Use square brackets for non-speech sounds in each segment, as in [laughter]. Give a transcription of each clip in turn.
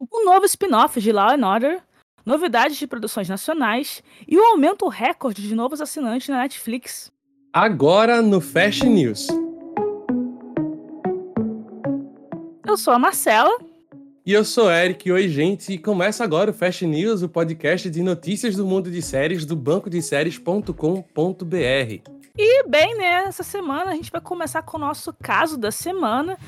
um novo spin-off de Law and Order, novidades de produções nacionais e o aumento recorde de novos assinantes na Netflix. Agora no Fast News. Eu sou a Marcela. E eu sou Eric. Oi, gente. E começa agora o Fast News, o podcast de notícias do mundo de séries do banco de séries.com.br. E bem, né, essa semana a gente vai começar com o nosso caso da semana,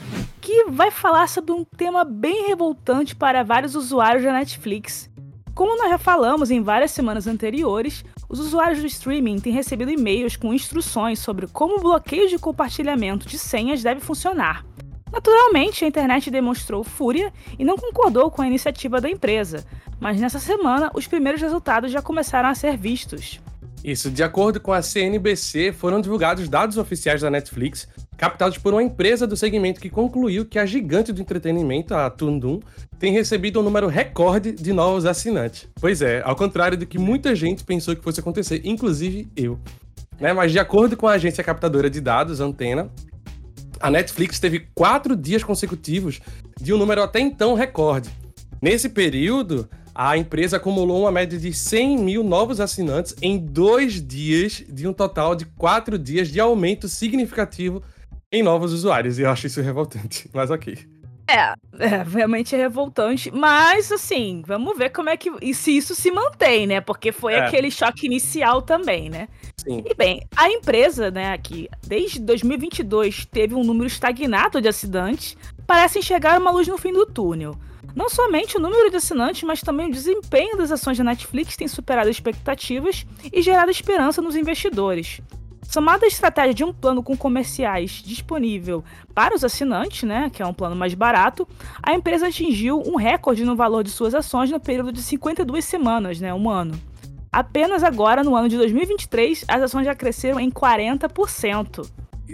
que vai falar sobre um tema bem revoltante para vários usuários da Netflix. Como nós já falamos em várias semanas anteriores, os usuários do streaming têm recebido e-mails com instruções sobre como o bloqueio de compartilhamento de senhas deve funcionar. Naturalmente, a internet demonstrou fúria e não concordou com a iniciativa da empresa, mas nessa semana os primeiros resultados já começaram a ser vistos. Isso, de acordo com a CNBC, foram divulgados dados oficiais da Netflix, captados por uma empresa do segmento que concluiu que a gigante do entretenimento, a Tundum, tem recebido um número recorde de novos assinantes. Pois é, ao contrário do que muita gente pensou que fosse acontecer, inclusive eu. Né? Mas de acordo com a agência captadora de dados, Antena, a Netflix teve quatro dias consecutivos de um número até então recorde. Nesse período, a empresa acumulou uma média de 100 mil novos assinantes em dois dias, de um total de quatro dias de aumento significativo em novos usuários. E eu acho isso revoltante, [laughs] mas ok. É, é, realmente é revoltante. Mas, assim, vamos ver como é que. E se isso se mantém, né? Porque foi é. aquele choque inicial também, né? Sim. E bem, a empresa, né, que desde 2022 teve um número estagnado de assinantes, parece enxergar uma luz no fim do túnel. Não somente o número de assinantes, mas também o desempenho das ações da Netflix tem superado expectativas e gerado esperança nos investidores. Somada à estratégia de um plano com comerciais disponível para os assinantes, né, que é um plano mais barato, a empresa atingiu um recorde no valor de suas ações no período de 52 semanas, né, um ano. Apenas agora, no ano de 2023, as ações já cresceram em 40%.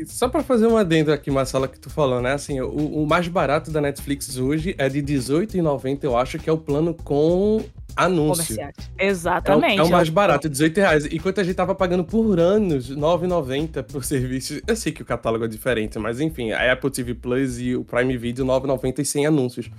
Só para fazer um adendo aqui, Marcela, que tu falou, né? Assim, o, o mais barato da Netflix hoje é de R$18,90, eu acho que é o plano com anúncio. Exatamente. É o, é o mais barato, 18,00 reais. Enquanto a gente tava pagando por anos R$9,90 por serviço. Eu sei que o catálogo é diferente, mas enfim, a Apple TV Plus e o Prime Video R$9,90 e sem anúncios.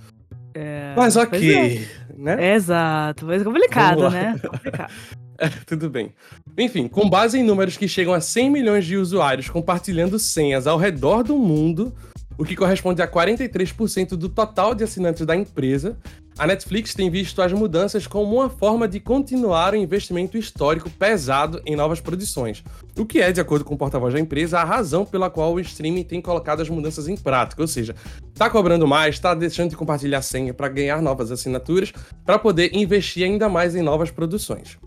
É, Mas ok, é. né? Exato, mas complicado, né? [laughs] Complicado. É, tudo bem. Enfim, com base em números que chegam a 100 milhões de usuários compartilhando senhas ao redor do mundo, o que corresponde a 43% do total de assinantes da empresa, a Netflix tem visto as mudanças como uma forma de continuar o investimento histórico pesado em novas produções, o que é, de acordo com o porta-voz da empresa, a razão pela qual o streaming tem colocado as mudanças em prática, ou seja, está cobrando mais, está deixando de compartilhar senha para ganhar novas assinaturas, para poder investir ainda mais em novas produções.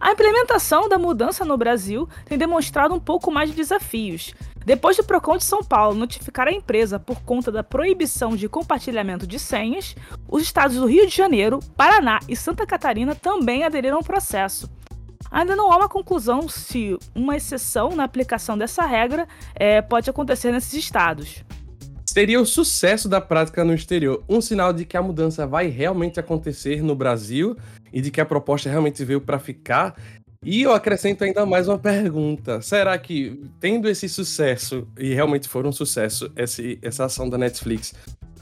A implementação da mudança no Brasil tem demonstrado um pouco mais de desafios. Depois do Procon de São Paulo notificar a empresa por conta da proibição de compartilhamento de senhas, os estados do Rio de Janeiro, Paraná e Santa Catarina também aderiram ao processo. Ainda não há uma conclusão se uma exceção na aplicação dessa regra é, pode acontecer nesses estados. Seria o sucesso da prática no exterior um sinal de que a mudança vai realmente acontecer no Brasil e de que a proposta realmente veio para ficar? E eu acrescento ainda mais uma pergunta: será que, tendo esse sucesso, e realmente for um sucesso esse, essa ação da Netflix,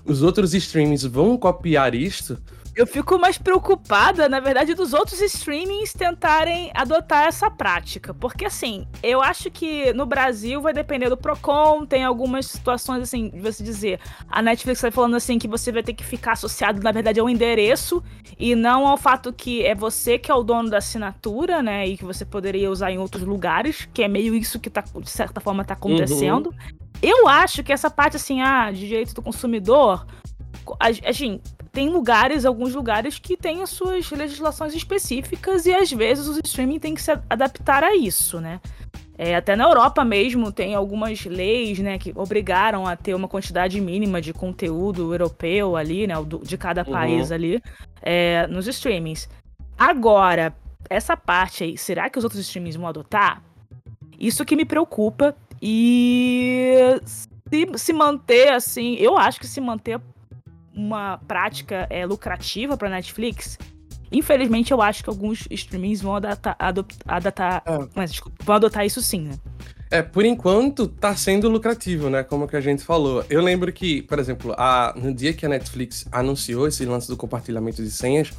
os outros streams vão copiar isto? Eu fico mais preocupada, na verdade, dos outros streamings tentarem adotar essa prática. Porque, assim, eu acho que no Brasil vai depender do Procon, tem algumas situações, assim, de você dizer. A Netflix vai falando assim que você vai ter que ficar associado, na verdade, ao endereço e não ao fato que é você que é o dono da assinatura, né? E que você poderia usar em outros lugares, que é meio isso que tá, de certa forma, tá acontecendo. Uhum. Eu acho que essa parte, assim, ah, de direito do consumidor. Assim, tem lugares, alguns lugares que têm as suas legislações específicas e às vezes os streaming tem que se adaptar a isso, né? É, até na Europa mesmo tem algumas leis, né, que obrigaram a ter uma quantidade mínima de conteúdo europeu ali, né, de cada uhum. país ali, é, nos streamings. Agora, essa parte aí, será que os outros streamings vão adotar? Isso que me preocupa e se, se manter assim, eu acho que se manter uma prática é, lucrativa para Netflix, infelizmente eu acho que alguns streamings vão adotar é. mas, desculpa, vão adotar isso sim, né? É, por enquanto tá sendo lucrativo, né? Como que a gente falou. Eu lembro que, por exemplo, a, no dia que a Netflix anunciou esse lance do compartilhamento de senhas,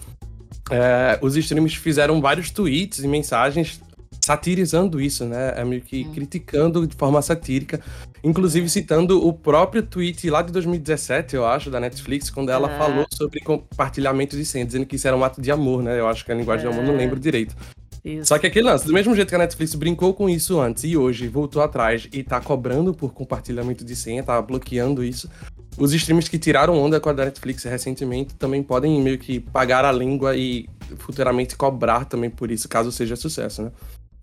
é, os streams fizeram vários tweets e mensagens satirizando isso, né? É meio que hum. criticando de forma satírica, inclusive citando o próprio tweet lá de 2017, eu acho, da Netflix, quando ela é. falou sobre compartilhamento de senhas, dizendo que isso era um ato de amor, né? Eu acho que a linguagem é. de amor não é. lembro direito. Isso. Só que aquele lance, do mesmo jeito que a Netflix brincou com isso antes e hoje voltou atrás e tá cobrando por compartilhamento de senha, tá bloqueando isso, os streamers que tiraram onda com a Netflix recentemente também podem meio que pagar a língua e futuramente cobrar também por isso, caso seja sucesso, né?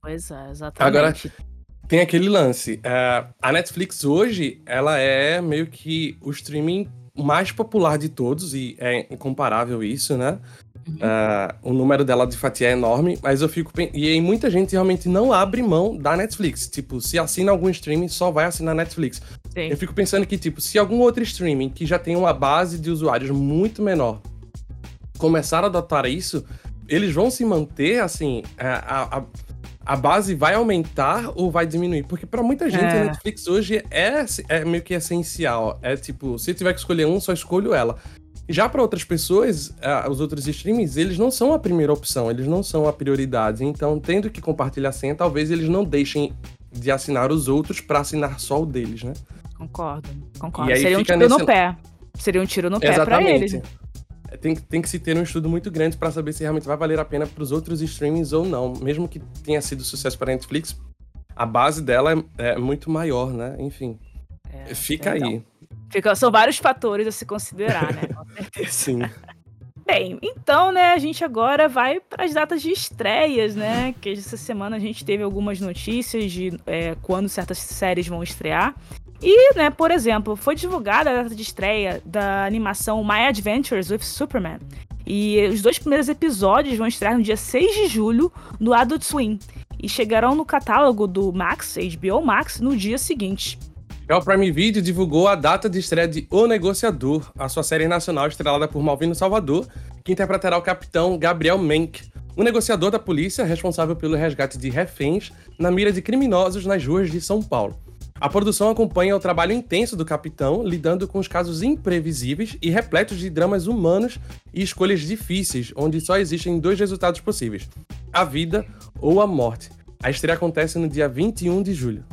Pois é, exatamente. Agora, tem aquele lance. É, a Netflix hoje, ela é meio que o streaming mais popular de todos, e é incomparável isso, né? Uh, o número dela de fatia é enorme, mas eu fico. E aí muita gente realmente não abre mão da Netflix. Tipo, se assina algum streaming, só vai assinar Netflix. Sim. Eu fico pensando que, tipo, se algum outro streaming que já tem uma base de usuários muito menor começar a adotar isso, eles vão se manter, assim, a, a, a base vai aumentar ou vai diminuir? Porque para muita gente é. a Netflix hoje é, é meio que essencial. É tipo, se tiver que escolher um, só escolho ela. Já para outras pessoas, os outros streamings, eles não são a primeira opção, eles não são a prioridade. Então, tendo que compartilhar senha, talvez eles não deixem de assinar os outros para assinar só o deles, né? Concordo, concordo. Seria um tiro nesse... no pé. Seria um tiro no pé para eles. Tem, tem que se ter um estudo muito grande para saber se realmente vai valer a pena para os outros streamings ou não. Mesmo que tenha sido sucesso para a Netflix, a base dela é, é muito maior, né? Enfim, é, fica então. aí. Fica, são vários fatores a se considerar, né? Com [laughs] certeza. Sim. Bem, então, né, a gente agora vai para as datas de estreias, né? Que essa semana a gente teve algumas notícias de é, quando certas séries vão estrear. E, né, por exemplo, foi divulgada a data de estreia da animação My Adventures with Superman. E os dois primeiros episódios vão estrear no dia 6 de julho no Adult Swim. E chegarão no catálogo do Max, HBO Max, no dia seguinte. Já o Prime Video divulgou a data de estreia de O Negociador, a sua série nacional estrelada por Malvino Salvador, que interpretará o capitão Gabriel Menck, um negociador da polícia responsável pelo resgate de reféns na mira de criminosos nas ruas de São Paulo. A produção acompanha o trabalho intenso do capitão, lidando com os casos imprevisíveis e repletos de dramas humanos e escolhas difíceis, onde só existem dois resultados possíveis: a vida ou a morte. A estreia acontece no dia 21 de julho.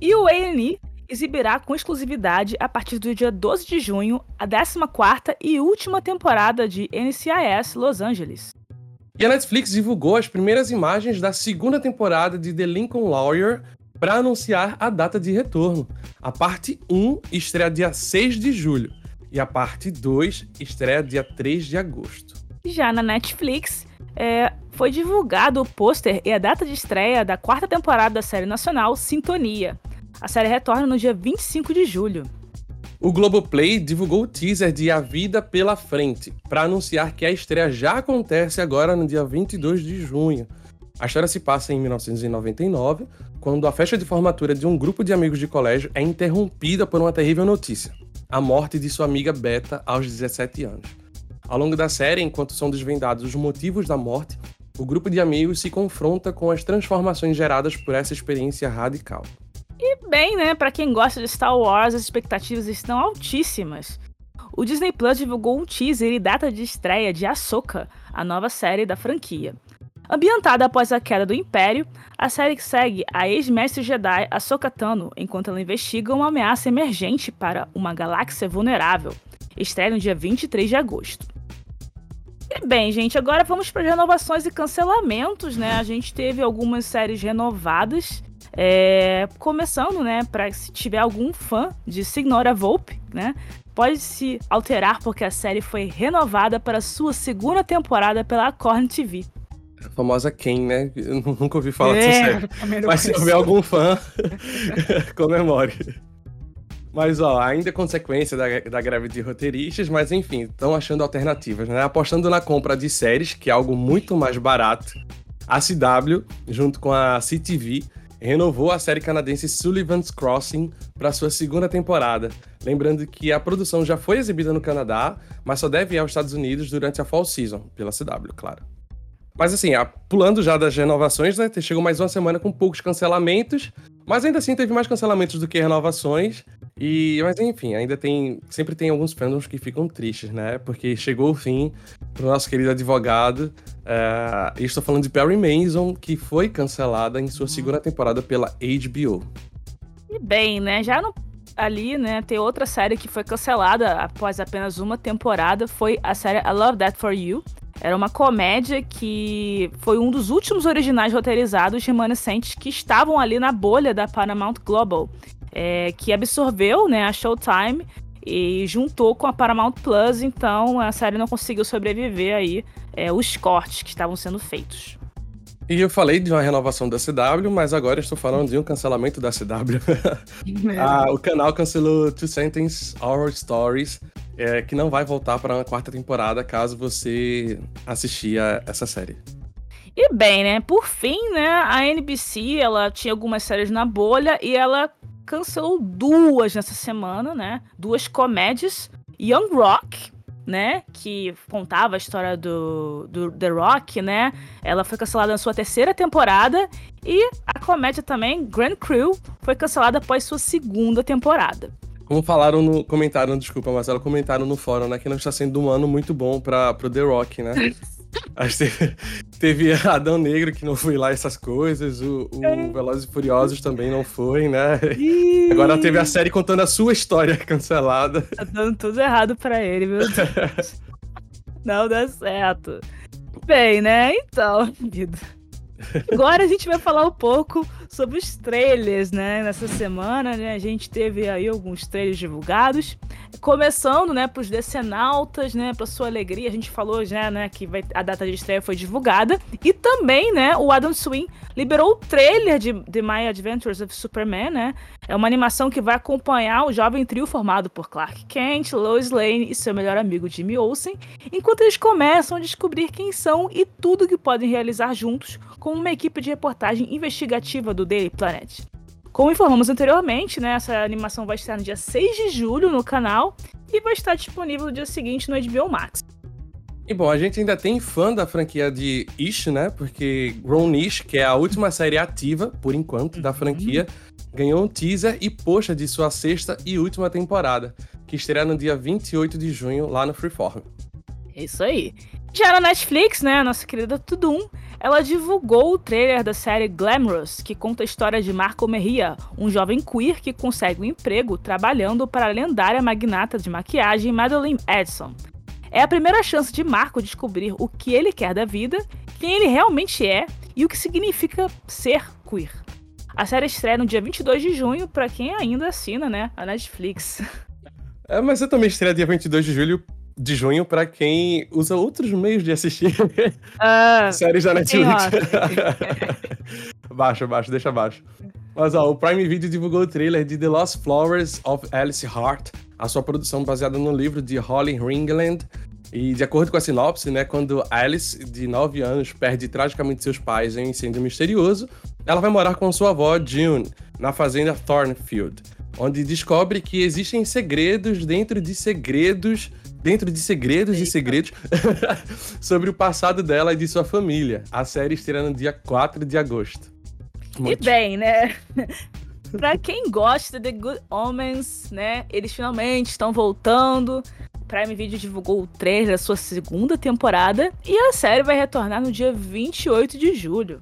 E o A&E exibirá com exclusividade a partir do dia 12 de junho a 14ª e última temporada de NCIS Los Angeles. E a Netflix divulgou as primeiras imagens da segunda temporada de The Lincoln Lawyer para anunciar a data de retorno. A parte 1 estreia dia 6 de julho e a parte 2 estreia dia 3 de agosto. Já na Netflix, é, foi divulgado o pôster e a data de estreia da quarta temporada da série nacional Sintonia. A série retorna no dia 25 de julho. O Globoplay divulgou o teaser de A Vida pela Frente, para anunciar que a estreia já acontece agora no dia 22 de junho. A história se passa em 1999, quando a festa de formatura de um grupo de amigos de colégio é interrompida por uma terrível notícia: a morte de sua amiga Beta aos 17 anos. Ao longo da série, enquanto são desvendados os motivos da morte, o grupo de amigos se confronta com as transformações geradas por essa experiência radical. E bem, né, para quem gosta de Star Wars, as expectativas estão altíssimas. O Disney Plus divulgou um teaser e data de estreia de Ahsoka, a nova série da franquia. Ambientada após a queda do Império, a série segue a ex-mestre Jedi Ahsoka Tano enquanto ela investiga uma ameaça emergente para uma galáxia vulnerável. Estreia no dia 23 de agosto. E bem, gente, agora vamos para renovações e cancelamentos, né? A gente teve algumas séries renovadas é, começando, né, para se tiver algum fã de Signora Volpe, né, pode se alterar porque a série foi renovada para sua segunda temporada pela Corn TV. A famosa Ken, né? Eu nunca ouvi falar é, série. Mas se houver algum fã, [laughs] comemore. Mas, ó, ainda é consequência da, da greve de roteiristas, mas enfim, estão achando alternativas, né? Apostando na compra de séries, que é algo muito mais barato. A CW, junto com a CTV, renovou a série canadense Sullivan's Crossing para sua segunda temporada. Lembrando que a produção já foi exibida no Canadá, mas só deve ir aos Estados Unidos durante a Fall Season, pela CW, claro. Mas assim, pulando já das renovações, né? Chegou mais uma semana com poucos cancelamentos. Mas ainda assim teve mais cancelamentos do que renovações. E, mas enfim, ainda tem. Sempre tem alguns fandoms que ficam tristes, né? Porque chegou o fim pro nosso querido advogado. É, e estou falando de Perry Mason, que foi cancelada em sua uhum. segunda temporada pela HBO. E bem, né? Já no, ali, né, tem outra série que foi cancelada após apenas uma temporada. Foi a série I Love That For You. Era uma comédia que foi um dos últimos originais roteirizados remanescentes que estavam ali na bolha da Paramount Global, é, que absorveu né, a Showtime e juntou com a Paramount Plus, então a série não conseguiu sobreviver aí é, os cortes que estavam sendo feitos. E eu falei de uma renovação da CW, mas agora estou falando de um cancelamento da CW. [laughs] ah, o canal cancelou Two Sentence Horror Stories, é, que não vai voltar para uma quarta temporada caso você assistir a essa série. E bem, né? Por fim, né? A NBC ela tinha algumas séries na bolha e ela cancelou duas nessa semana, né? Duas comédias. Young Rock, né? Que contava a história do, do The Rock, né? Ela foi cancelada na sua terceira temporada. E a comédia também, Grand Crew, foi cancelada após sua segunda temporada. Como falaram no. Comentaram, desculpa, Marcelo, comentaram no fórum, né? Que não está sendo um ano muito bom para pro The Rock, né? [laughs] Teve, teve Adão Negro que não foi lá essas coisas, o, o é. Velozes e Furiosos também não foi, né? Agora teve a série contando a sua história [laughs] cancelada. Tá dando tudo errado para ele, meu Deus. [laughs] não dá certo. Bem, né? Então, vida. Agora a gente vai falar um pouco sobre os trailers, né? Nessa semana, né? A gente teve aí alguns trailers divulgados. Começando, né, para os decenautas, né, para sua alegria, a gente falou já, né, que vai, a data de estreia foi divulgada. E também, né, o Adam Swing liberou o trailer de My Adventures of Superman, né? É uma animação que vai acompanhar o jovem trio formado por Clark Kent, Lois Lane e seu melhor amigo Jimmy Olsen, enquanto eles começam a descobrir quem são e tudo que podem realizar juntos com uma equipe de reportagem investigativa do Daily Planet. Como informamos anteriormente, né, essa animação vai estar no dia 6 de julho no canal e vai estar disponível no dia seguinte no HBO Max. E bom, a gente ainda tem fã da franquia de Ish, né? Porque Grown Ish, que é a última série ativa, por enquanto, da uhum. Ganhou um teaser e poxa de sua sexta e última temporada, que estreia no dia 28 de junho lá no Freeform. É isso aí. Já na Netflix, né, a nossa querida Tudum, ela divulgou o trailer da série Glamorous, que conta a história de Marco Merria, um jovem queer que consegue um emprego trabalhando para a lendária magnata de maquiagem Madeline Edson. É a primeira chance de Marco descobrir o que ele quer da vida, quem ele realmente é e o que significa ser queer. A série estreia no dia 22 de junho para quem ainda assina, né, a Netflix. É, mas eu também estreia dia 22 de julho de junho para quem usa outros meios de assistir uh, séries da Netflix. baixo, [laughs] baixo, deixa baixo. Mas ó, o Prime Video divulgou o trailer de The Lost Flowers of Alice Hart, a sua produção baseada no livro de Holly Ringland. E de acordo com a sinopse, né, quando Alice, de 9 anos, perde tragicamente seus pais em um incêndio misterioso, ela vai morar com sua avó June na fazenda Thornfield, onde descobre que existem segredos dentro de segredos dentro de segredos Eita. e segredos [laughs] sobre o passado dela e de sua família. A série estreia no dia 4 de agosto. Muito. E bem, né? [laughs] pra quem gosta de Good Omens, né? Eles finalmente estão voltando. Prime Video divulgou o trailer da sua segunda temporada e a série vai retornar no dia 28 de julho.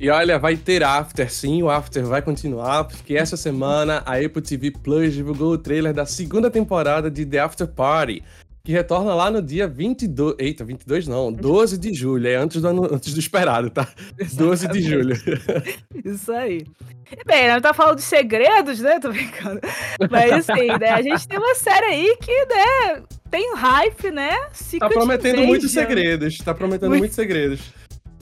E olha, vai ter After, sim, o After vai continuar, porque essa semana a Apple TV Plus divulgou o trailer da segunda temporada de The After Party, que retorna lá no dia 22. Eita, 22 não, 12 de julho, é antes do, antes do esperado, tá? Exatamente. 12 de julho. Isso aí. Bem, não tá falando de segredos, né? Tô brincando. Mas assim, né? A gente tem uma série aí que, né? Tem hype, né? Tá Secret tá prometendo Invasion. muitos segredos. Tá prometendo Muito... muitos segredos.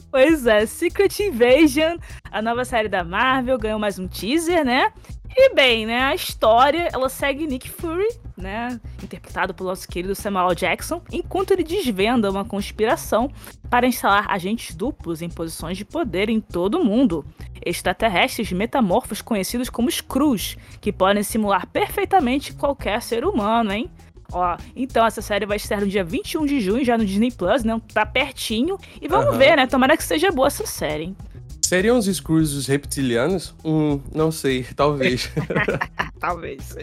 Pois é, Secret Invasion, a nova série da Marvel, ganhou mais um teaser, né? E bem, né, a história, ela segue Nick Fury, né, interpretado pelo nosso querido Samuel Jackson, enquanto ele desvenda uma conspiração para instalar agentes duplos em posições de poder em todo o mundo. Extraterrestres metamorfos conhecidos como Skrulls, que podem simular perfeitamente qualquer ser humano, hein? Ó, então essa série vai estar no dia 21 de junho, já no Disney Plus, né? Tá pertinho. E vamos uhum. ver, né? Tomara que seja boa essa série, hein? Seriam os Screws os reptilianos? Hum, não sei, [laughs] talvez. [laughs] talvez.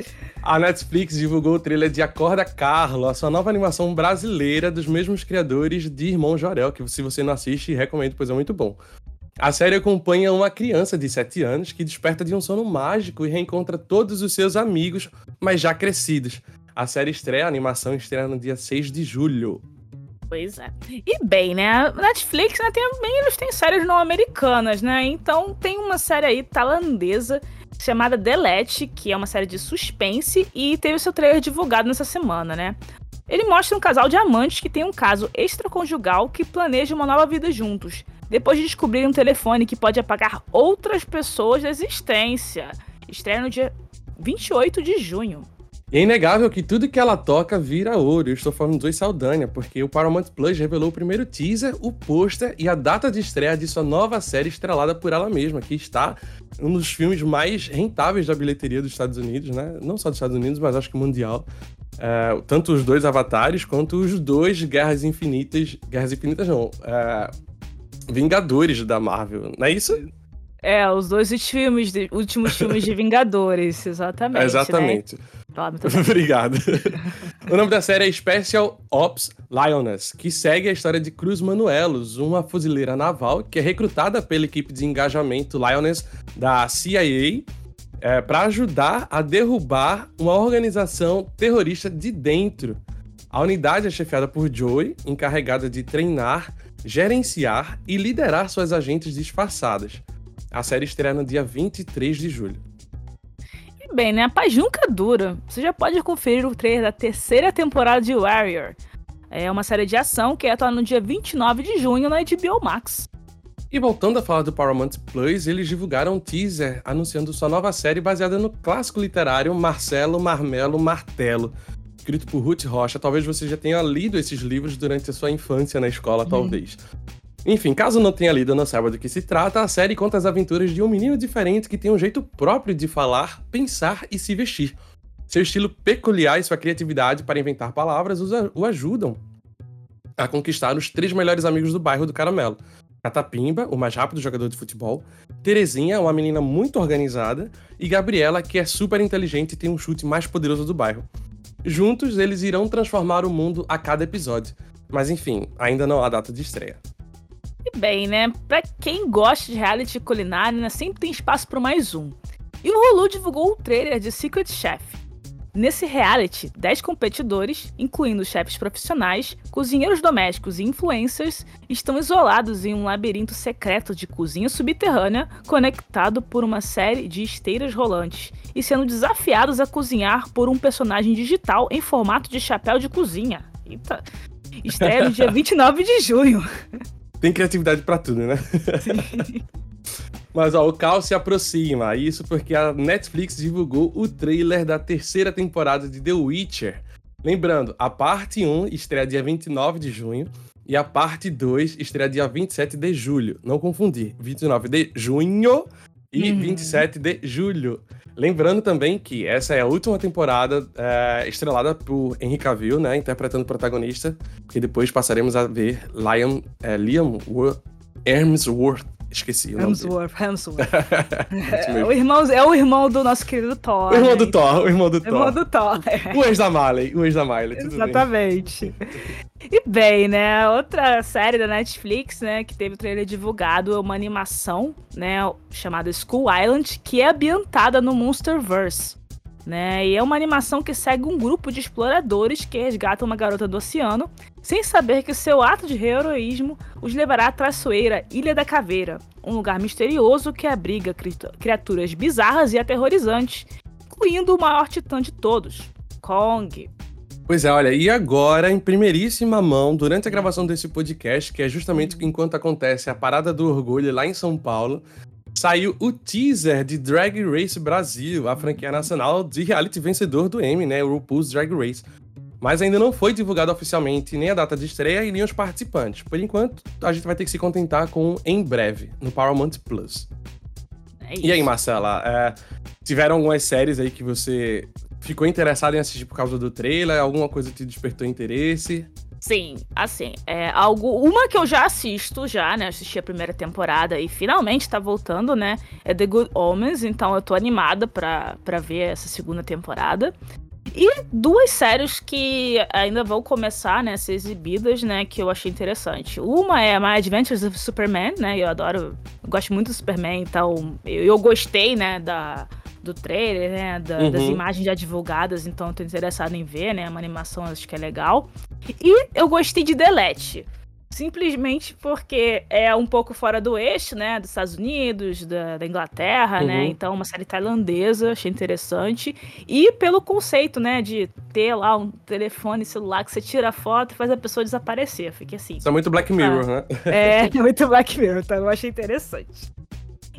A Netflix divulgou o trailer de Acorda Carlo, a sua nova animação brasileira dos mesmos criadores de Irmão Jorel, que se você não assiste, recomendo, pois é muito bom. A série acompanha uma criança de 7 anos que desperta de um sono mágico e reencontra todos os seus amigos, mas já crescidos. A série estreia, a animação estreia no dia 6 de julho. Pois é. E bem, né? A Netflix, né, também eles têm séries não americanas, né? Então tem uma série aí tailandesa chamada Delete, que é uma série de suspense e teve seu trailer divulgado nessa semana, né? Ele mostra um casal de amantes que tem um caso extraconjugal que planeja uma nova vida juntos, depois de descobrir um telefone que pode apagar outras pessoas da existência. Estreia no dia 28 de junho. É inegável que tudo que ela toca vira ouro. Eu estou falando do Saldanha, porque o Paramount Plus revelou o primeiro teaser, o pôster e a data de estreia de sua nova série estrelada por ela mesma, que está um dos filmes mais rentáveis da bilheteria dos Estados Unidos, né? Não só dos Estados Unidos, mas acho que mundial. É, tanto os dois Avatares quanto os dois Guerras Infinitas. Guerras Infinitas não. É, Vingadores da Marvel, não é isso? É, os dois filmes, de, últimos filmes de [laughs] Vingadores, exatamente. É, exatamente. Né? [laughs] Obrigado. o nome da série é Special Ops Lioness, que segue a história de Cruz Manuelos, uma fuzileira naval que é recrutada pela equipe de engajamento Lioness da CIA é, para ajudar a derrubar uma organização terrorista de dentro. A unidade é chefiada por Joey, encarregada de treinar, gerenciar e liderar suas agentes disfarçadas. A série estreia no dia 23 de julho. E bem, né? A paz nunca dura. Você já pode conferir o trailer da terceira temporada de Warrior. É uma série de ação que atuar no dia 29 de junho na HBO Max. E voltando a falar do Paramount Plus, eles divulgaram um teaser anunciando sua nova série baseada no clássico literário Marcelo Marmelo Martelo, escrito por Ruth Rocha. Talvez você já tenha lido esses livros durante a sua infância na escola, uhum. talvez. Enfim, caso não tenha lido não saiba do que se trata, a série conta as aventuras de um menino diferente que tem um jeito próprio de falar, pensar e se vestir. Seu estilo peculiar e sua criatividade para inventar palavras o ajudam a conquistar os três melhores amigos do bairro do Caramelo. Catapimba, o mais rápido jogador de futebol, Terezinha, uma menina muito organizada, e Gabriela, que é super inteligente e tem um chute mais poderoso do bairro. Juntos, eles irão transformar o mundo a cada episódio. Mas enfim, ainda não há data de estreia. E bem, né? Pra quem gosta de reality culinária, né, sempre tem espaço para mais um. E o Hulu divulgou o trailer de Secret Chef. Nesse reality, 10 competidores, incluindo chefes profissionais, cozinheiros domésticos e influencers, estão isolados em um labirinto secreto de cozinha subterrânea conectado por uma série de esteiras rolantes e sendo desafiados a cozinhar por um personagem digital em formato de chapéu de cozinha. Eita! Estreia no dia [laughs] 29 de junho. Tem criatividade para tudo, né? Sim. [laughs] Mas ó, o caos se aproxima. Isso porque a Netflix divulgou o trailer da terceira temporada de The Witcher. Lembrando, a parte 1 estreia dia 29 de junho e a parte 2 estreia dia 27 de julho. Não confundir, 29 de junho e uhum. 27 de julho. Lembrando também que essa é a última temporada é, estrelada por Henry Cavill, né, interpretando o protagonista, que depois passaremos a ver Liam, é, Liam Hemsworth Esqueci o nome Hemsworth, Hemsworth. [laughs] é, o irmão, é o irmão do nosso querido Thor. O irmão né? do Thor, o irmão do Thor. O irmão do Thor. É. O ex da Miley, o ex da Miley, tudo Exatamente. Bem. E bem, né, outra série da Netflix, né, que teve o trailer divulgado é uma animação, né, chamada School Island, que é ambientada no Monsterverse. Né? E é uma animação que segue um grupo de exploradores que resgatam uma garota do oceano, sem saber que seu ato de heroísmo os levará à traiçoeira Ilha da Caveira, um lugar misterioso que abriga criaturas bizarras e aterrorizantes, incluindo o maior titã de todos, Kong. Pois é, olha, e agora, em primeiríssima mão, durante a gravação desse podcast, que é justamente enquanto acontece a Parada do Orgulho lá em São Paulo, saiu o teaser de Drag Race Brasil, a franquia nacional de reality vencedor do Emmy, né? O RuPaul's Drag Race. Mas ainda não foi divulgado oficialmente nem a data de estreia e nem os participantes. Por enquanto, a gente vai ter que se contentar com em breve, no Paramount Plus. É e aí, Marcela, é, tiveram algumas séries aí que você ficou interessado em assistir por causa do trailer? Alguma coisa te despertou interesse? Sim, assim, é algo. Uma que eu já assisto, já, né? Assisti a primeira temporada e finalmente tá voltando, né? É The Good Omens, então eu tô animada pra, pra ver essa segunda temporada. E duas séries que ainda vão começar né, a ser exibidas, né? Que eu achei interessante. Uma é My Adventures of Superman, né? Eu adoro. Eu gosto muito do Superman, então eu, eu gostei, né, da do trailer, né? Da, uhum. Das imagens já divulgadas, então eu tô interessado em ver, né? Uma animação acho que é legal. E eu gostei de Delete. Simplesmente porque é um pouco fora do eixo, né? Dos Estados Unidos, da, da Inglaterra, né, uhum. né? Então, uma série tailandesa, achei interessante. E pelo conceito, né? De ter lá um telefone celular que você tira a foto e faz a pessoa desaparecer. Fiquei assim. Isso é muito Black Mirror, ah, né? É, é [laughs] [laughs] muito Black Mirror, então eu achei interessante.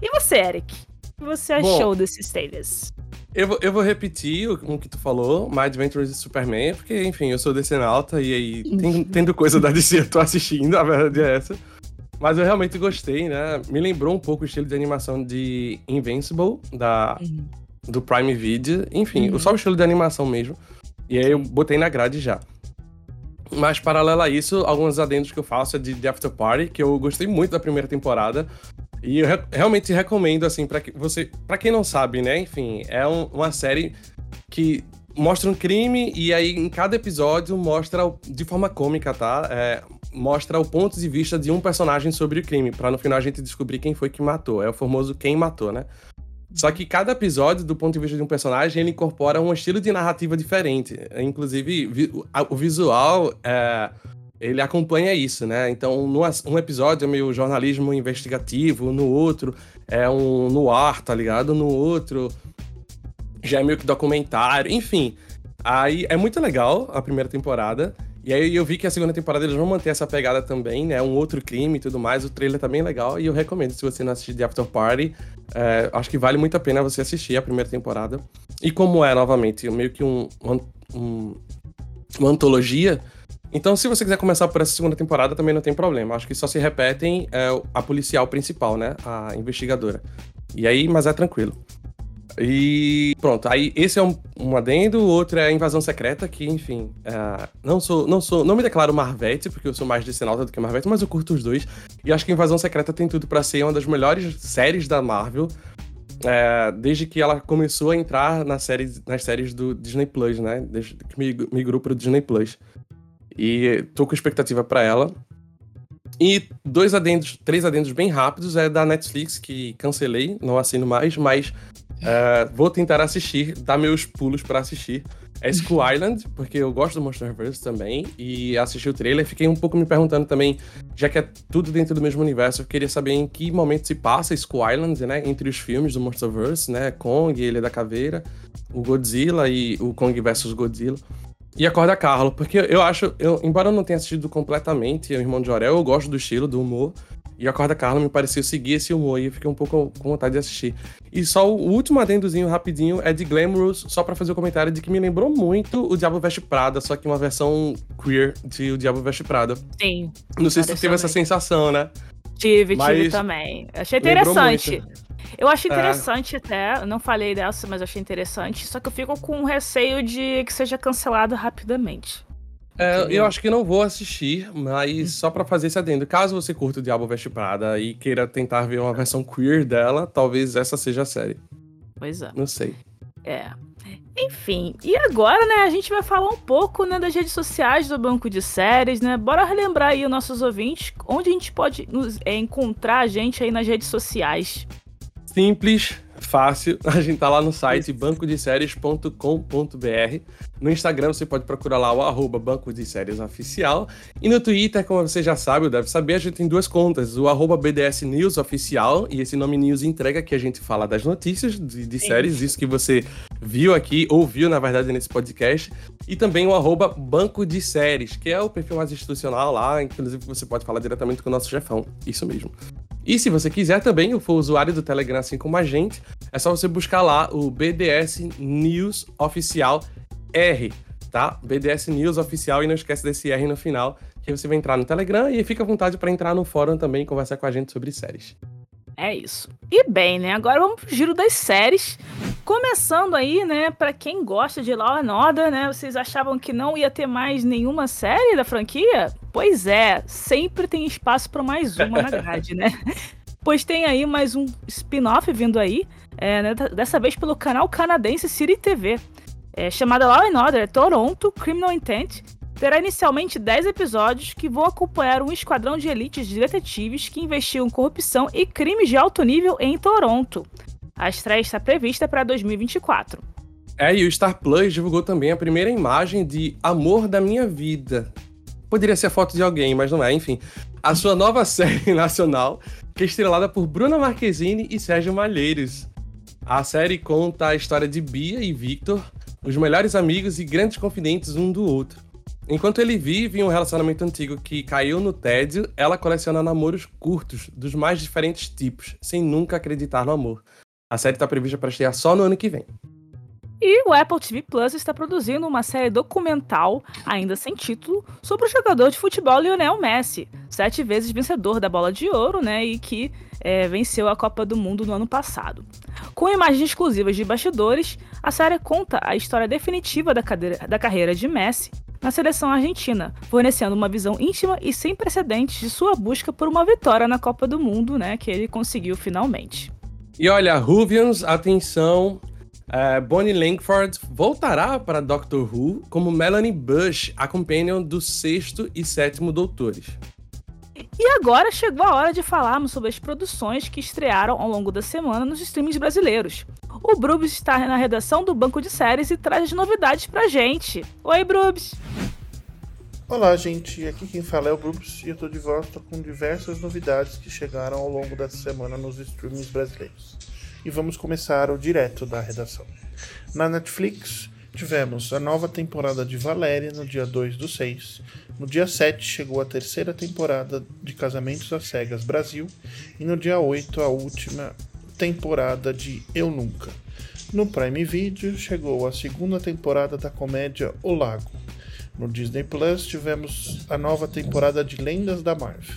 E você, Eric? O que você achou Bom, desses trailers? Eu vou, eu vou repetir o, o, que tu falou, My Adventures de Superman, porque, enfim, eu sou decenalta e aí, tem, tendo coisa da DC, eu tô assistindo, a verdade é essa. Mas eu realmente gostei, né? Me lembrou um pouco o estilo de animação de Invincible, da, uhum. do Prime Video. Enfim, uhum. só o estilo de animação mesmo. E aí eu botei na grade já. Mas, paralelo a isso, alguns adendos que eu faço é de The After Party, que eu gostei muito da primeira temporada. E eu re realmente recomendo, assim, para que você. para quem não sabe, né? Enfim, é um, uma série que mostra um crime e aí em cada episódio mostra de forma cômica, tá? É, mostra o ponto de vista de um personagem sobre o crime, para no final a gente descobrir quem foi que matou. É o famoso quem matou, né? Só que cada episódio, do ponto de vista de um personagem, ele incorpora um estilo de narrativa diferente. Inclusive, vi o visual é, ele acompanha isso, né? Então, num episódio é meio jornalismo investigativo, no outro é um no ar, tá ligado? No outro já é meio que documentário, enfim. Aí é muito legal a primeira temporada. E aí eu vi que a segunda temporada eles vão manter essa pegada também, né? Um outro crime e tudo mais. O trailer tá bem legal e eu recomendo, se você não assistir The After Party, é, acho que vale muito a pena você assistir a primeira temporada. E como é, novamente, meio que um, um uma antologia, então, se você quiser começar por essa segunda temporada, também não tem problema. Acho que só se repetem é, a policial principal, né? A investigadora. E aí, mas é tranquilo. E pronto, aí esse é um, um adendo, o outro é a invasão secreta, que, enfim, é, não sou, não sou, não me declaro Marvete, porque eu sou mais de Senalta do que Marvete, mas eu curto os dois. E acho que Invasão Secreta tem tudo para ser uma das melhores séries da Marvel. É, desde que ela começou a entrar nas séries, nas séries do Disney Plus, né? Desde que migrou pro Disney Plus. E tô com expectativa para ela. E dois adendos, três adendos bem rápidos é da Netflix, que cancelei, não assino mais, mas uh, vou tentar assistir, dar meus pulos para assistir. É School [laughs] Island, porque eu gosto do Monsterverse também, e assisti o trailer. Fiquei um pouco me perguntando também, já que é tudo dentro do mesmo universo, eu queria saber em que momento se passa School Island, né? Entre os filmes do Monsterverse, né? Kong, Ilha da Caveira, o Godzilla e o Kong vs Godzilla. E acorda Carlo, porque eu acho, eu, embora eu não tenha assistido completamente o Irmão de Jorel, eu gosto do estilo, do humor. E Acorda Carlo me pareceu seguir esse humor e eu fiquei um pouco com vontade de assistir. E só o último adendozinho rapidinho é de Glamorous, só para fazer o um comentário de que me lembrou muito o Diabo Veste Prada, só que uma versão queer de O Diabo Veste Prada. Sim. Não sei se você teve essa sensação, né? Tive, Mas tive também. Achei interessante. Eu achei é. interessante é. até, não falei dessa, mas achei interessante. Só que eu fico com receio de que seja cancelado rapidamente. É, eu acho que não vou assistir, mas só para fazer esse adendo. Caso você curta o Diabo Veste Prada e queira tentar ver uma versão queer dela, talvez essa seja a série. Pois é. Não sei. É. Enfim, e agora, né, a gente vai falar um pouco, né, das redes sociais do Banco de Séries, né? Bora relembrar aí os nossos ouvintes onde a gente pode nos, é, encontrar a gente aí nas redes sociais. Simples, fácil. [laughs] A gente tá lá no site bancodeséries.com.br. No Instagram você pode procurar lá o arroba Banco de Séries Oficial. E no Twitter, como você já sabe ou deve saber, a gente tem duas contas. O arroba BDS News Oficial, e esse nome News entrega que a gente fala das notícias de, de séries, isso que você viu aqui, ouviu, na verdade, nesse podcast. E também o arroba Banco de Séries, que é o perfil mais institucional lá, inclusive você pode falar diretamente com o nosso chefão. Isso mesmo. E se você quiser também, for usuário do Telegram assim como a gente, é só você buscar lá o BDS News Oficial R, tá? BDS News Oficial e não esquece desse R no final, que você vai entrar no Telegram e fica à vontade para entrar no fórum também e conversar com a gente sobre séries. É isso. E bem, né? Agora vamos pro giro das séries. Começando aí, né, para quem gosta de Law and Order, né, vocês achavam que não ia ter mais nenhuma série da franquia? Pois é, sempre tem espaço para mais uma na grade, né? [laughs] Pois tem aí mais um spin-off vindo aí, é, né, dessa vez pelo canal canadense City TV, é, chamada Law and Order Toronto Criminal Intent, terá inicialmente 10 episódios que vão acompanhar um esquadrão de elites de detetives que investigam corrupção e crimes de alto nível em Toronto. A estreia está prevista para 2024. É, e o Star Plus divulgou também a primeira imagem de Amor da Minha Vida. Poderia ser foto de alguém, mas não é, enfim. A sua nova [laughs] série nacional, que é estrelada por Bruna Marquezine e Sérgio Malheiros. A série conta a história de Bia e Victor, os melhores amigos e grandes confidentes um do outro. Enquanto ele vive em um relacionamento antigo que caiu no tédio, ela coleciona namoros curtos, dos mais diferentes tipos, sem nunca acreditar no amor. A série está prevista para estrear só no ano que vem. E o Apple TV Plus está produzindo uma série documental, ainda sem título, sobre o jogador de futebol Lionel Messi, sete vezes vencedor da Bola de Ouro, né, e que é, venceu a Copa do Mundo no ano passado. Com imagens exclusivas de bastidores, a série conta a história definitiva da, cadeira, da carreira de Messi na seleção argentina, fornecendo uma visão íntima e sem precedentes de sua busca por uma vitória na Copa do Mundo, né, que ele conseguiu finalmente. E olha, Ruvians, atenção, uh, Bonnie Langford voltará para Doctor Who como Melanie Bush, a companion do sexto e sétimo Doutores. E agora chegou a hora de falarmos sobre as produções que estrearam ao longo da semana nos streams brasileiros. O Brubs está na redação do Banco de Séries e traz as novidades pra gente. Oi, Brubs! Olá, gente. Aqui quem fala é o Brubs e eu tô de volta com diversas novidades que chegaram ao longo dessa semana nos streams brasileiros. E vamos começar o direto da redação. Na Netflix, tivemos a nova temporada de Valéria no dia 2 do 6. No dia 7 chegou a terceira temporada de Casamentos às Cegas Brasil. E no dia 8 a última temporada de Eu Nunca. No Prime Video chegou a segunda temporada da comédia O Lago. No Disney Plus tivemos a nova temporada de Lendas da Marvel.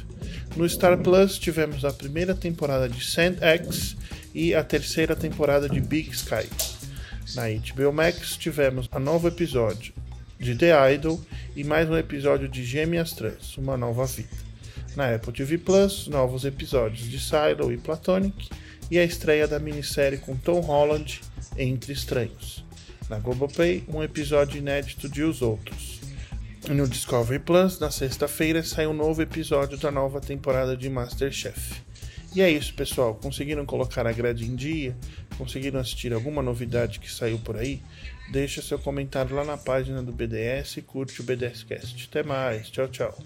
No Star Plus tivemos a primeira temporada de Sand X e a terceira temporada de Big Sky. Na HBO Max tivemos a novo episódio de The Idol e mais um episódio de Gêmeas Trans, Uma Nova Vida. Na Apple TV Plus, novos episódios de Silo e Platonic e a estreia da minissérie com Tom Holland, Entre Estranhos. Na Globoplay, um episódio inédito de Os Outros. E no Discovery Plus, na sexta-feira, sai um novo episódio da nova temporada de Masterchef. E é isso, pessoal. Conseguiram colocar a grade em dia? Conseguiram assistir alguma novidade que saiu por aí? Deixa seu comentário lá na página do BDS e curte o BDScast. Até mais. Tchau, tchau.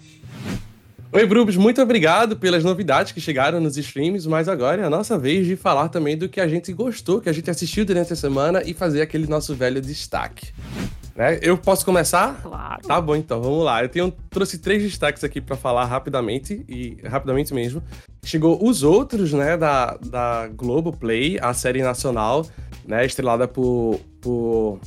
Oi, Brubs, muito obrigado pelas novidades que chegaram nos streams, mas agora é a nossa vez de falar também do que a gente gostou, que a gente assistiu durante a semana e fazer aquele nosso velho destaque. Né? Eu posso começar? Claro. Tá bom, então, vamos lá. Eu tenho, trouxe três destaques aqui para falar rapidamente, e rapidamente mesmo. Chegou Os Outros, né, da, da Globoplay, a série nacional, né, estrelada por, por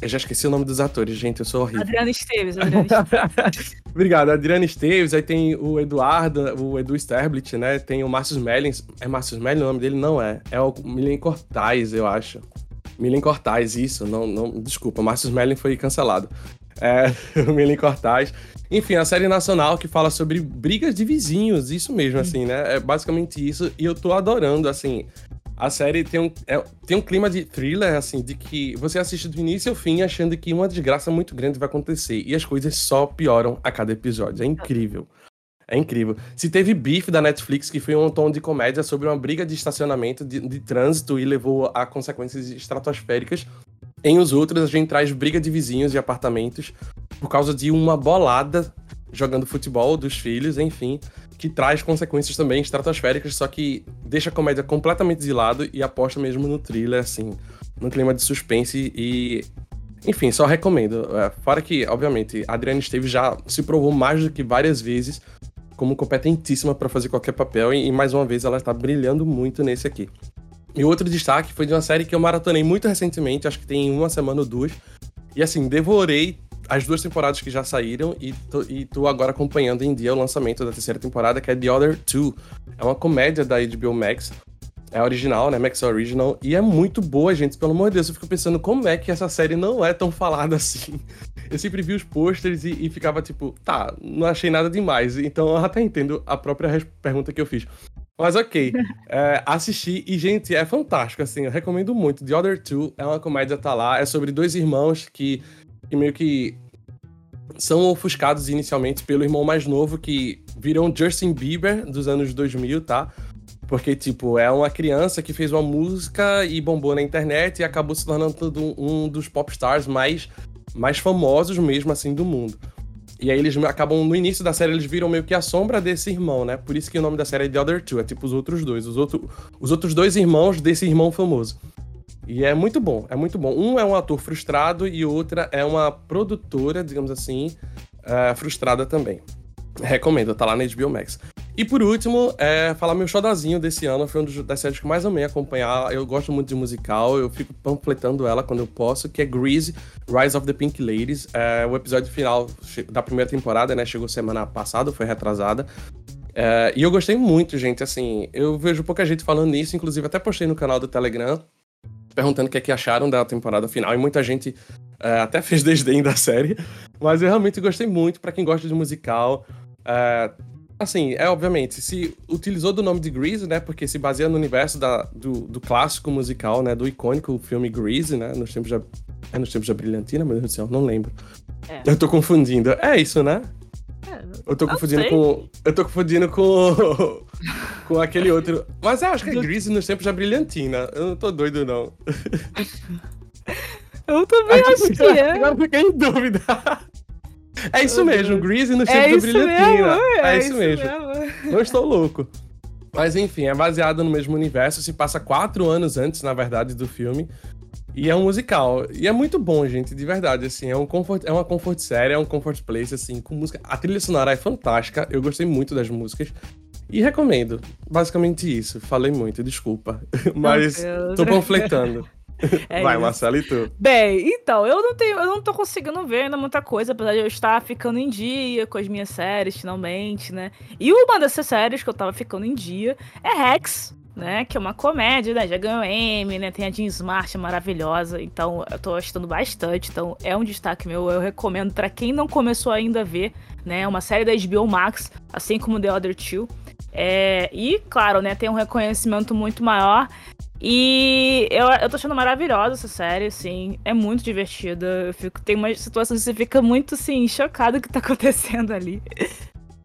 eu já esqueci o nome dos atores, gente, eu sou horrível. Adriana Esteves, Adriana Esteves. [laughs] Obrigado, Adriana Esteves, aí tem o Eduardo, o Edu Sterblit, né? Tem o Márcio Smelling. É Márcio Smelling o nome dele? Não é. É o Milen Cortais, eu acho. Milen Cortais, isso. Não, não, desculpa, Márcio Smelling foi cancelado. É, [laughs] o Milen Cortais. Enfim, a série nacional que fala sobre brigas de vizinhos, isso mesmo, assim, né? É basicamente isso. E eu tô adorando, assim. A série tem um, é, tem um clima de thriller, assim, de que você assiste do início ao fim achando que uma desgraça muito grande vai acontecer. E as coisas só pioram a cada episódio. É incrível. É incrível. Se teve Beef da Netflix, que foi um tom de comédia sobre uma briga de estacionamento, de, de trânsito e levou a consequências estratosféricas, em os outros a gente traz briga de vizinhos e apartamentos por causa de uma bolada jogando futebol dos filhos, enfim que traz consequências também estratosféricas, só que deixa a comédia completamente de lado e aposta mesmo no thriller, assim, no clima de suspense e. Enfim, só recomendo. É, fora que, obviamente, a Adriana Esteves já se provou mais do que várias vezes como competentíssima para fazer qualquer papel e, e, mais uma vez ela está brilhando muito nesse aqui. E outro destaque foi de uma série que eu maratonei muito recentemente, acho que tem uma semana ou duas, e assim, devorei as duas temporadas que já saíram e tô, e tô agora acompanhando em dia o lançamento da terceira temporada, que é The Other Two. É uma comédia da HBO Max É original, né? Max Original. E é muito boa, gente. Pelo amor de Deus, eu fico pensando como é que essa série não é tão falada [laughs] assim. Eu sempre vi os pôsteres e, e, ficava tipo, tá, não achei nada demais. Então eu até entendo a própria pergunta que eu fiz. Mas ok, é, assisti e, gente, é fantástico, assim, eu recomendo muito. The Other Two é uma comédia, tá lá, é sobre dois irmãos que, que meio que são ofuscados inicialmente pelo irmão mais novo, que viram Justin Bieber dos anos 2000, tá? Porque, tipo, é uma criança que fez uma música e bombou na internet e acabou se tornando um dos popstars mais, mais famosos mesmo, assim, do mundo. E aí eles acabam, no início da série, eles viram meio que a sombra desse irmão, né? Por isso que o nome da série é The Other Two, é tipo os outros dois. Os, outro, os outros dois irmãos desse irmão famoso. E é muito bom, é muito bom. Um é um ator frustrado e outra é uma produtora, digamos assim, uh, frustrada também. Recomendo, tá lá na HBO Max. E por último, é falar meu xodazinho desse ano. Foi uma das séries que mais amei acompanhar. Eu gosto muito de musical, eu fico panfletando ela quando eu posso, que é Grease, Rise of the Pink Ladies. É, o episódio final da primeira temporada, né? Chegou semana passada, foi retrasada. É, e eu gostei muito, gente. Assim, eu vejo pouca gente falando nisso, inclusive até postei no canal do Telegram, perguntando o que é que acharam da temporada final. E muita gente é, até [laughs] fez desdém da série. Mas eu realmente gostei muito. para quem gosta de musical. É, Assim, é obviamente, se utilizou do nome de Grease, né? Porque se baseia no universo da, do, do clássico musical, né? Do icônico filme Grease, né? Nos tempos da. É nos tempos da Brilhantina, meu Deus do céu, não lembro. É. Eu tô confundindo. É isso, né? É, eu tô confundindo com. Eu tô confundindo com. [laughs] com aquele outro. Mas eu acho que é Grease nos tempos da Brilhantina. Eu não tô doido, não. [laughs] Eu também acho que é. Agora fiquei em dúvida. É isso mesmo, Greasy no Chico é do Brilhantina. É, é, isso, isso mesmo. mesmo. Não estou louco. Mas enfim, é baseado no mesmo universo, se passa quatro anos antes, na verdade, do filme. E é um musical. E é muito bom, gente, de verdade, assim. É, um comfort, é uma comfort série, é um comfort place, assim, com música. A trilha sonora é fantástica, eu gostei muito das músicas. E recomendo. Basicamente isso. Falei muito, desculpa. [laughs] Mas tô panfletando. [laughs] É Vai, Marcelo, e tu? Bem, então, eu não tenho, eu não tô conseguindo ver ainda muita coisa, apesar de eu estar ficando em dia com as minhas séries, finalmente, né? E uma dessas séries que eu tava ficando em dia é Rex, né? Que é uma comédia, né? Já ganhou M, né? Tem a Jean Smart maravilhosa, então eu tô gostando bastante. Então é um destaque meu, eu recomendo para quem não começou ainda a ver, né? É uma série da HBO Max, assim como The Other Two. É, e, claro, né, tem um reconhecimento muito maior. E eu, eu tô achando maravilhosa essa série, assim. É muito divertida. Eu fico, tem umas situações que você fica muito, assim, chocado com o que tá [laughs] acontecendo ali.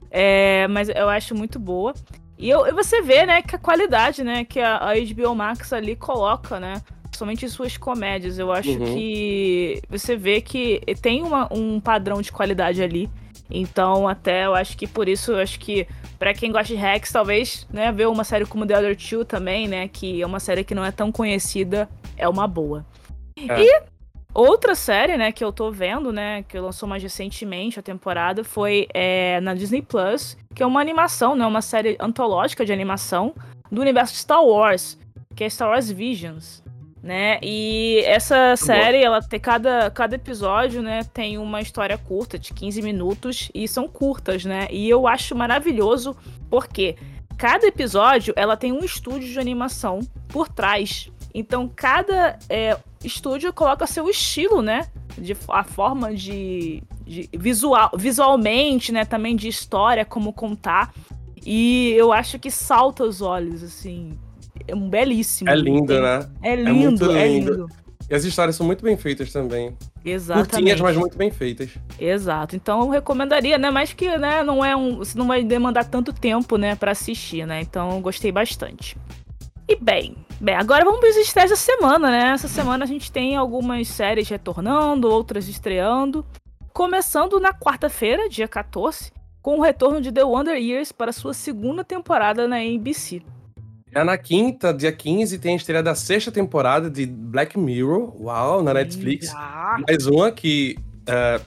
É, mas eu acho muito boa. E eu, você vê, né, que a qualidade, né, que a, a HBO Max ali coloca, né? Somente em suas comédias. Eu acho uhum. que você vê que tem uma, um padrão de qualidade ali. Então, até eu acho que por isso, eu acho que para quem gosta de Rex, talvez, né, ver uma série como The Other Two também, né, que é uma série que não é tão conhecida, é uma boa. É. E outra série, né, que eu tô vendo, né, que lançou mais recentemente a temporada, foi é, na Disney Plus, que é uma animação, né, uma série antológica de animação do universo Star Wars, que é Star Wars Visions né? E essa série, ela tem cada, cada episódio, né, tem uma história curta de 15 minutos e são curtas, né? E eu acho maravilhoso porque cada episódio ela tem um estúdio de animação por trás. Então cada é, estúdio coloca seu estilo, né? De a forma de, de visual, visualmente, né? Também de história, como contar. E eu acho que salta os olhos, assim é um belíssimo. É lindo, né? É lindo, é, lindo. é lindo. E as histórias são muito bem feitas também. Exatamente. Curtinhas, mas muito bem feitas. Exato. Então eu recomendaria, né? Mas que, né, não é um. Você não vai demandar tanto tempo, né, para assistir, né? Então gostei bastante. E bem, bem, agora vamos para os estreias da semana, né? Essa semana a gente tem algumas séries retornando, outras estreando. Começando na quarta-feira, dia 14, com o retorno de The Wonder Years para sua segunda temporada na ABC. Já na quinta, dia 15, tem a estreia da sexta temporada de Black Mirror. Uau, na Netflix. Mais uma que. Uh,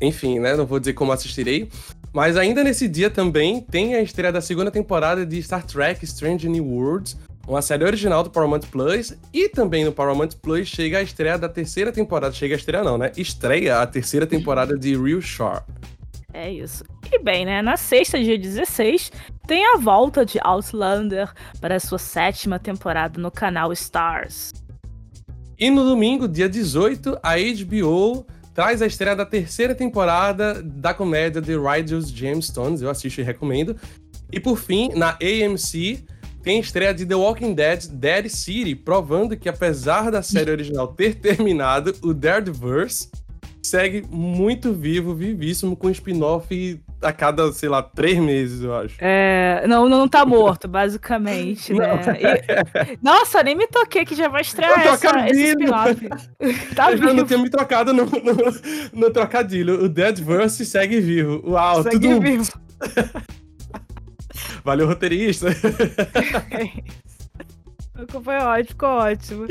enfim, né? Não vou dizer como assistirei. Mas ainda nesse dia também tem a estreia da segunda temporada de Star Trek Strange New Worlds, uma série original do Paramount Plus. E também no Paramount Plus chega a estreia da terceira temporada. Chega a estreia, não, né? Estreia a terceira temporada de Real Shore. É isso. E bem, né? Na sexta, dia 16, tem a volta de Outlander para sua sétima temporada no canal Stars. E no domingo, dia 18, a HBO traz a estreia da terceira temporada da comédia The Righteous Gemstones, eu assisto e recomendo. E por fim, na AMC, tem a estreia de The Walking Dead Dead City, provando que apesar da série original ter terminado, o Deadverse segue muito vivo, vivíssimo, com spin-off a cada, sei lá, três meses, eu acho. É, não, não tá morto, basicamente, né? E, nossa, nem me toquei que já vai estrear essa, esse spin-off. [laughs] tá eu não tinha me tocado no, no, no trocadilho. O Deadverse segue vivo. Uau, segue tudo... vivo. [laughs] Valeu, roteirista. [laughs] Foi ótimo, ficou ótimo.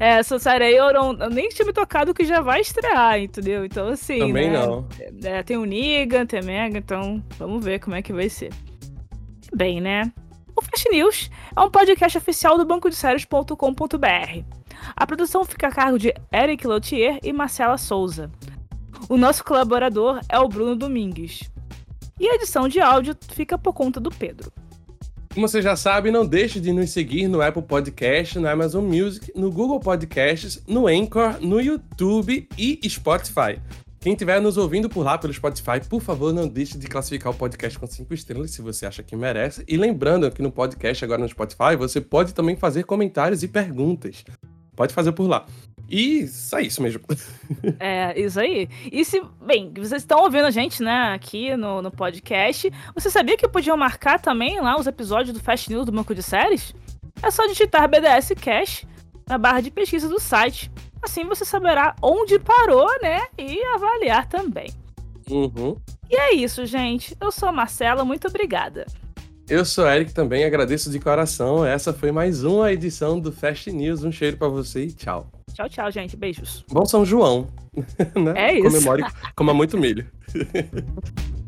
É, essa série aí eu, nem tinha me tocado que já vai estrear, entendeu? Então, assim. Também né? não. É, tem o Niga, tem a Mega, então vamos ver como é que vai ser. Bem, né? O Fast News é um podcast oficial do banco de séries.com.br. A produção fica a cargo de Eric Lautier e Marcela Souza. O nosso colaborador é o Bruno Domingues. E a edição de áudio fica por conta do Pedro. Como você já sabe, não deixe de nos seguir no Apple Podcast, no Amazon Music, no Google Podcasts, no Anchor, no YouTube e Spotify. Quem estiver nos ouvindo por lá pelo Spotify, por favor, não deixe de classificar o podcast com cinco estrelas se você acha que merece. E lembrando que no podcast agora no Spotify, você pode também fazer comentários e perguntas. Pode fazer por lá. E só isso mesmo. [laughs] É, isso aí. E se, bem, vocês estão ouvindo a gente, né, aqui no, no podcast, você sabia que podiam marcar também lá os episódios do Fast News do Banco de Séries? É só digitar BDS Cash na barra de pesquisa do site. Assim você saberá onde parou, né, e avaliar também. Uhum. E é isso, gente. Eu sou a Marcela, muito obrigada. Eu sou Eric também, agradeço de coração. Essa foi mais uma edição do Fast News. Um cheiro para você e tchau. Tchau, tchau, gente. Beijos. Bom São João. [laughs] né? É isso. Comemore, coma muito milho. [laughs]